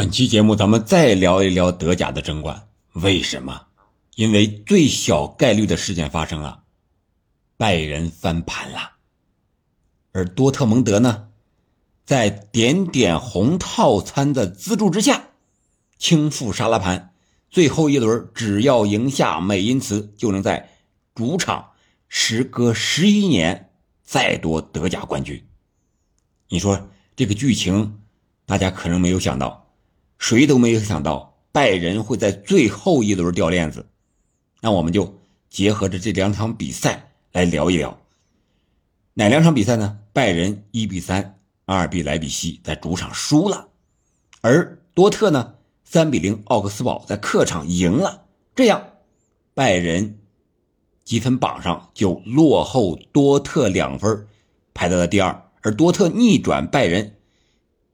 本期节目咱们再聊一聊德甲的争冠，为什么？因为最小概率的事件发生了，拜仁翻盘了，而多特蒙德呢，在点点红套餐的资助之下，轻负沙拉盘，最后一轮只要赢下美因茨，就能在主场时隔十一年再夺德甲冠军。你说这个剧情，大家可能没有想到。谁都没有想到拜仁会在最后一轮掉链子，那我们就结合着这两场比赛来聊一聊。哪两场比赛呢？拜仁一比三阿尔比莱比锡在主场输了，而多特呢三比零奥克斯堡在客场赢了。这样，拜仁积分榜上就落后多特两分，排在了第二，而多特逆转拜仁，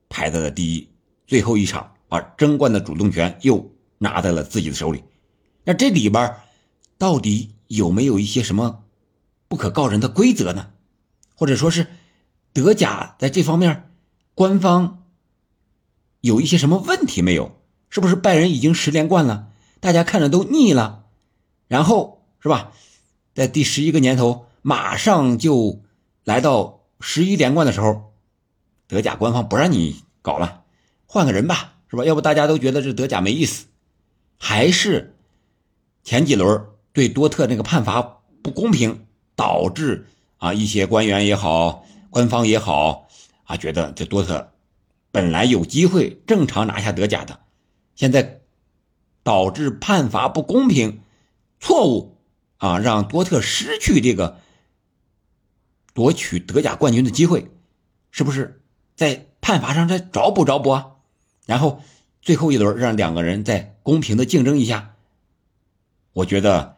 排在了第一。最后一场。把争冠的主动权又拿在了自己的手里，那这里边到底有没有一些什么不可告人的规则呢？或者说是德甲在这方面官方有一些什么问题没有？是不是拜仁已经十连冠了，大家看着都腻了？然后是吧，在第十一个年头马上就来到十一连冠的时候，德甲官方不让你搞了，换个人吧。是吧？要不大家都觉得这德甲没意思，还是前几轮对多特那个判罚不公平，导致啊一些官员也好，官方也好啊，觉得这多特本来有机会正常拿下德甲的，现在导致判罚不公平、错误啊，让多特失去这个夺取德甲冠军的机会，是不是在判罚上再找补找补啊？然后最后一轮让两个人再公平的竞争一下，我觉得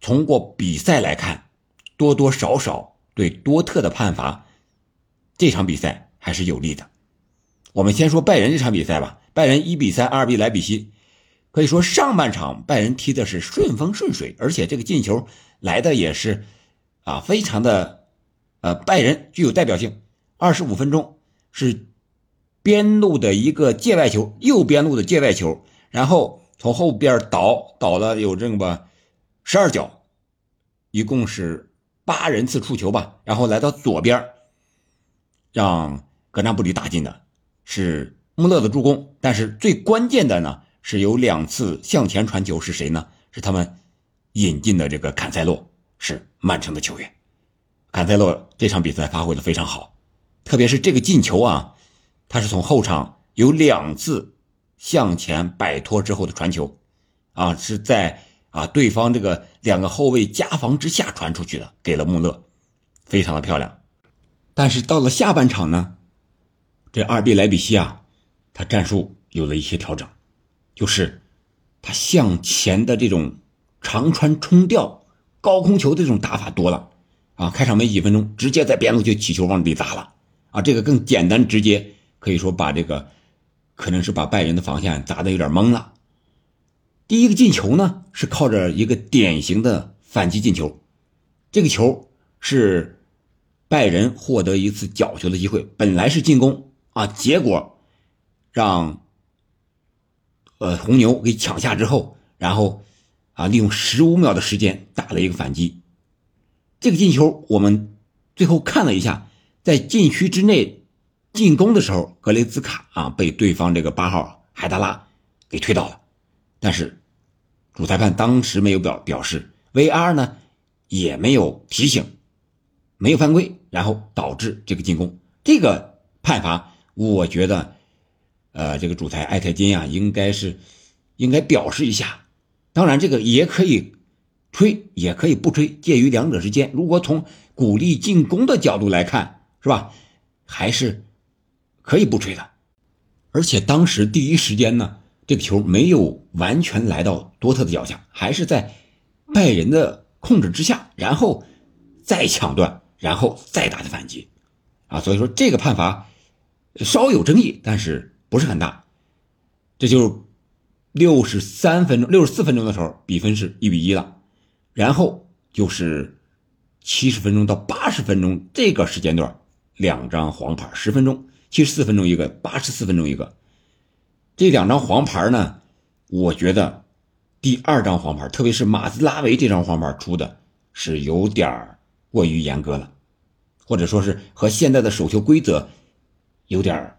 从过比赛来看，多多少少对多特的判罚这场比赛还是有利的。我们先说拜仁这场比赛吧，拜仁一比三二比莱比锡，可以说上半场拜仁踢的是顺风顺水，而且这个进球来的也是啊非常的呃拜仁具有代表性。二十五分钟是。边路的一个界外球，右边路的界外球，然后从后边倒倒了有这么十二脚，一共是八人次触球吧，然后来到左边，让格纳布里打进的，是穆勒的助攻。但是最关键的呢，是有两次向前传球，是谁呢？是他们引进的这个坎塞洛，是曼城的球员。坎塞洛这场比赛发挥的非常好，特别是这个进球啊。他是从后场有两次向前摆脱之后的传球，啊，是在啊对方这个两个后卫夹防之下传出去的，给了穆勒，非常的漂亮。但是到了下半场呢，这二 B 莱比锡啊，他战术有了一些调整，就是他向前的这种长传冲吊、高空球的这种打法多了，啊，开场没几分钟，直接在边路就起球往里砸了，啊，这个更简单直接。可以说把这个，可能是把拜仁的防线砸的有点懵了。第一个进球呢，是靠着一个典型的反击进球，这个球是拜仁获得一次角球的机会，本来是进攻啊，结果让呃红牛给抢下之后，然后啊利用十五秒的时间打了一个反击。这个进球我们最后看了一下，在禁区之内。进攻的时候，格雷兹卡啊被对方这个八号海达拉给推倒了，但是主裁判当时没有表表示，VR 呢也没有提醒，没有犯规，然后导致这个进攻。这个判罚，我觉得，呃，这个主裁艾特金啊，应该是应该表示一下。当然，这个也可以吹，也可以不吹，介于两者之间。如果从鼓励进攻的角度来看，是吧？还是。可以不吹的，而且当时第一时间呢，这个球没有完全来到多特的脚下，还是在拜仁的控制之下，然后再抢断，然后再打的反击，啊，所以说这个判罚稍有争议，但是不是很大。这就六十三分钟、六十四分钟的时候，比分是一比一了，然后就是七十分钟到八十分钟这个时间段，两张黄牌，十分钟。七十四分钟一个，八十四分钟一个，这两张黄牌呢，我觉得第二张黄牌，特别是马兹拉维这张黄牌出的是有点过于严格了，或者说是和现在的手球规则有点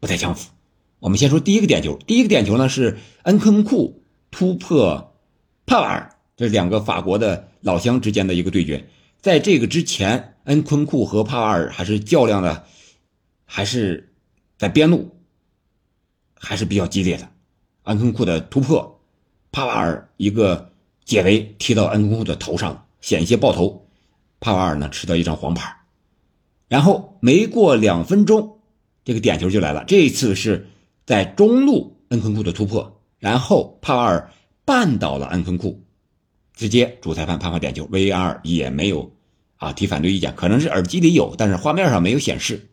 不太相符。我们先说第一个点球，第一个点球呢是恩昆库突破帕瓦尔，这两个法国的老乡之间的一个对决。在这个之前，恩昆库和帕瓦尔还是较量的，还是在边路，还是比较激烈的。恩昆库的突破，帕瓦尔一个解围踢到恩昆库的头上，险些爆头。帕瓦尔呢吃到一张黄牌，然后没过两分钟，这个点球就来了。这一次是在中路恩昆库的突破，然后帕瓦尔绊倒了恩昆库。直接主裁判判罚点球，VAR 也没有啊提反对意见，可能是耳机里有，但是画面上没有显示。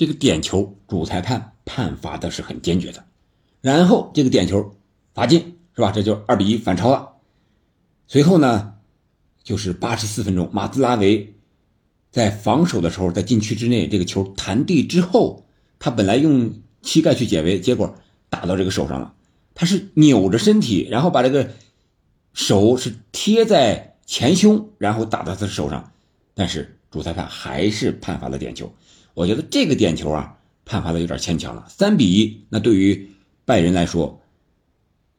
这个点球主裁判判罚的是很坚决的，然后这个点球罚进是吧？这就二比一反超了。随后呢，就是八十四分钟，马兹拉维在防守的时候，在禁区之内，这个球弹地之后，他本来用膝盖去解围，结果打到这个手上了，他是扭着身体，然后把这个。手是贴在前胸，然后打到他的手上，但是主裁判还是判罚了点球。我觉得这个点球啊，判罚的有点牵强了。三比一，那对于拜仁来说，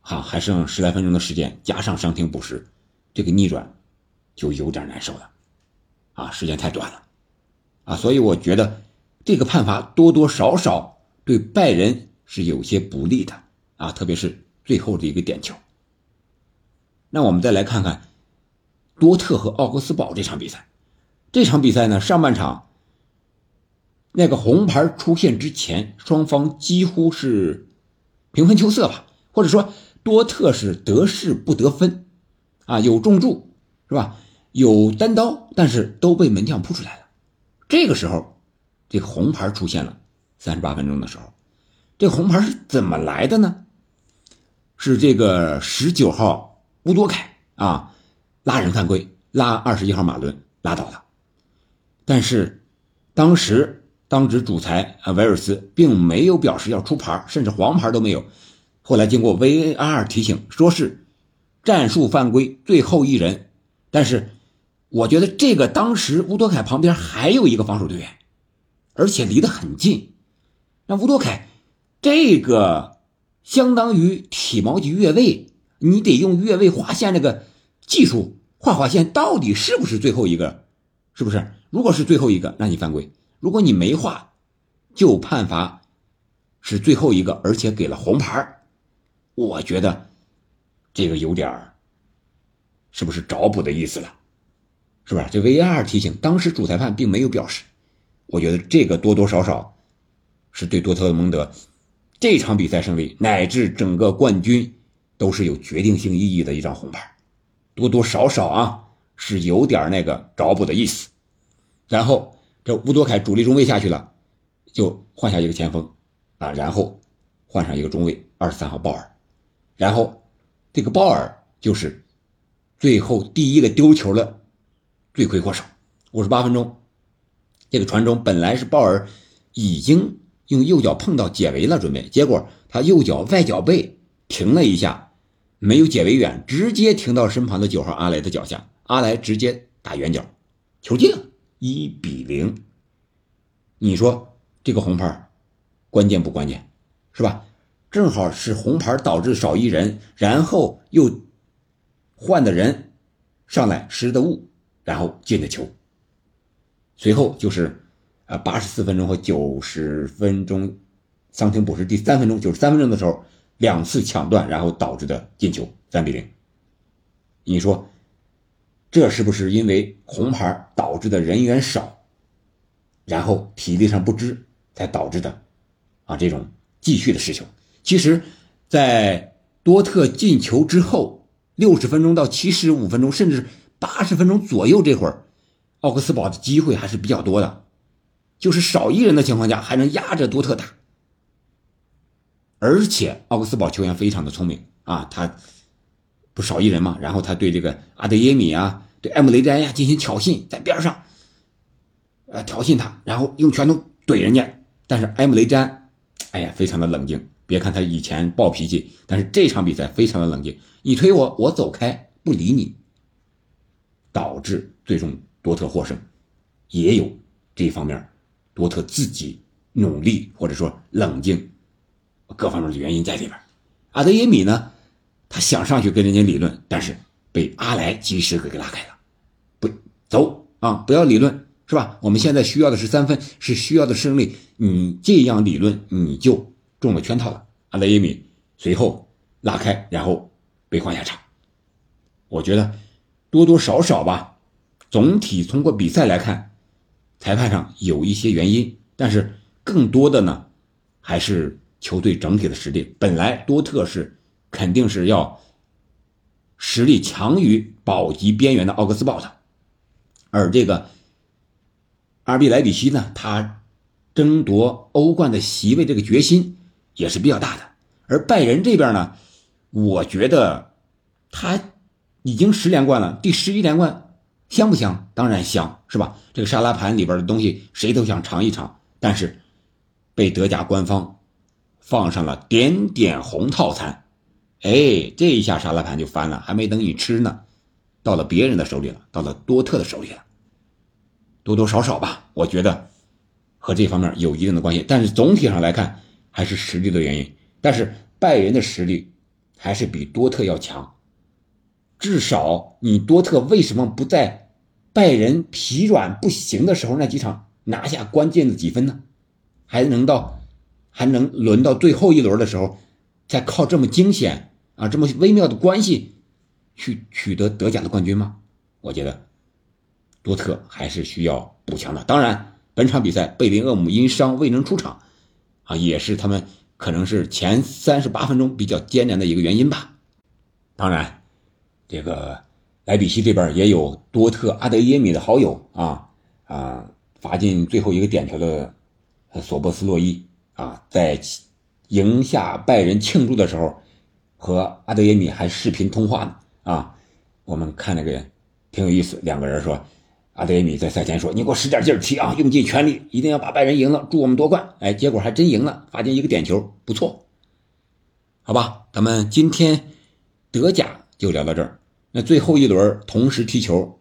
哈还剩十来分钟的时间，加上伤停补时，这个逆转就有点难受了，啊，时间太短了，啊，所以我觉得这个判罚多多少少对拜仁是有些不利的啊，特别是最后的一个点球。那我们再来看看多特和奥格斯堡这场比赛。这场比赛呢，上半场那个红牌出现之前，双方几乎是平分秋色吧，或者说多特是得势不得分，啊，有重注是吧？有单刀，但是都被门将扑出来了。这个时候，这个红牌出现了，三十八分钟的时候，这红牌是怎么来的呢？是这个十九号。乌多凯啊，拉人犯规，拉二十一号马伦拉倒了。但是当时当值主裁啊维尔斯并没有表示要出牌，甚至黄牌都没有。后来经过 VAR 提醒，说是战术犯规，最后一人。但是我觉得这个当时乌多凯旁边还有一个防守队员，而且离得很近。那乌多凯这个相当于体毛级越位。你得用越位划线这个技术画划线，到底是不是最后一个？是不是？如果是最后一个，那你犯规；如果你没画，就判罚是最后一个，而且给了红牌。我觉得这个有点儿，是不是找补的意思了？是不是？这 VAR 提醒，当时主裁判并没有表示。我觉得这个多多少少是对多特蒙德这场比赛胜利乃至整个冠军。都是有决定性意义的一张红牌，多多少少啊是有点那个找补的意思。然后这乌多凯主力中卫下去了，就换下一个前锋啊，然后换上一个中卫二十三号鲍尔，然后这个鲍尔就是最后第一个丢球的罪魁祸首。五十八分钟，这个传中本来是鲍尔已经用右脚碰到解围了，准备，结果他右脚外脚背停了一下。没有解围远，直接停到身旁的九号阿莱的脚下，阿莱直接打远角，球进了，一比零。你说这个红牌关键不关键？是吧？正好是红牌导致少一人，然后又换的人上来失的误，然后进的球。随后就是啊，八十四分钟和九十分钟，伤停补时第三分钟，九十三分钟的时候。两次抢断，然后导致的进球，三比零。你说，这是不是因为红牌导致的人员少，然后体力上不支才导致的？啊，这种继续的失球。其实，在多特进球之后，六十分钟到七十五分钟，甚至八十分钟左右这会儿，奥克斯堡的机会还是比较多的，就是少一人的情况下，还能压着多特打。而且奥克斯堡球员非常的聪明啊，他不少一人嘛，然后他对这个阿德耶米啊，对埃姆雷詹呀进行挑衅，在边上，呃挑衅他，然后用拳头怼人家，但是埃姆雷詹，哎呀非常的冷静，别看他以前暴脾气，但是这场比赛非常的冷静，你推我，我走开不理你，导致最终多特获胜，也有这方面多特自己努力或者说冷静各方面的原因在里边。阿德耶米呢，他想上去跟人家理论，但是被阿莱及时给拉开了，不走啊，不要理论。是吧？我们现在需要的是三分，是需要的胜利。你这样理论，你就中了圈套了。阿莱耶米随后拉开，然后被换下场。我觉得多多少少吧，总体通过比赛来看，裁判上有一些原因，但是更多的呢，还是球队整体的实力。本来多特是肯定是要实力强于保级边缘的奥格斯堡的，而这个。阿尔比莱比锡呢，他争夺欧冠的席位这个决心也是比较大的。而拜仁这边呢，我觉得他已经十连冠了，第十一连冠香不香？当然香，是吧？这个沙拉盘里边的东西谁都想尝一尝，但是被德甲官方放上了点点红套餐，哎，这一下沙拉盘就翻了，还没等你吃呢，到了别人的手里了，到了多特的手里了。多多少少吧，我觉得和这方面有一定的关系，但是总体上来看还是实力的原因。但是拜仁的实力还是比多特要强，至少你多特为什么不在拜仁疲软不行的时候那几场拿下关键的几分呢？还能到还能轮到最后一轮的时候，再靠这么惊险啊这么微妙的关系去取得德甲的冠军吗？我觉得。多特还是需要补强的。当然，本场比赛贝林厄姆因伤未能出场，啊，也是他们可能是前三十八分钟比较艰难的一个原因吧。当然，这个莱比锡这边也有多特阿德耶米的好友啊啊，罚进最后一个点球的索波斯洛伊啊，在赢下拜仁庆祝的时候，和阿德耶米还视频通话呢啊。我们看那个挺有意思，两个人说。阿德耶米在赛前说：“你给我使点劲儿踢啊，用尽全力，一定要把拜仁赢了，祝我们夺冠。”哎，结果还真赢了，罚进一个点球，不错。好吧，咱们今天德甲就聊到这儿。那最后一轮同时踢球，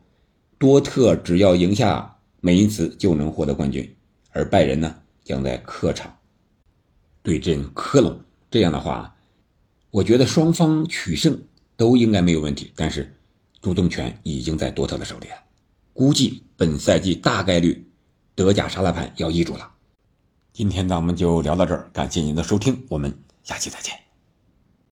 多特只要赢下美因茨就能获得冠军，而拜仁呢将在客场对阵科隆。这样的话，我觉得双方取胜都应该没有问题，但是主动权已经在多特的手里了。估计本赛季大概率德甲沙拉盘要易主了。今天咱们就聊到这儿，感谢您的收听，我们下期再见。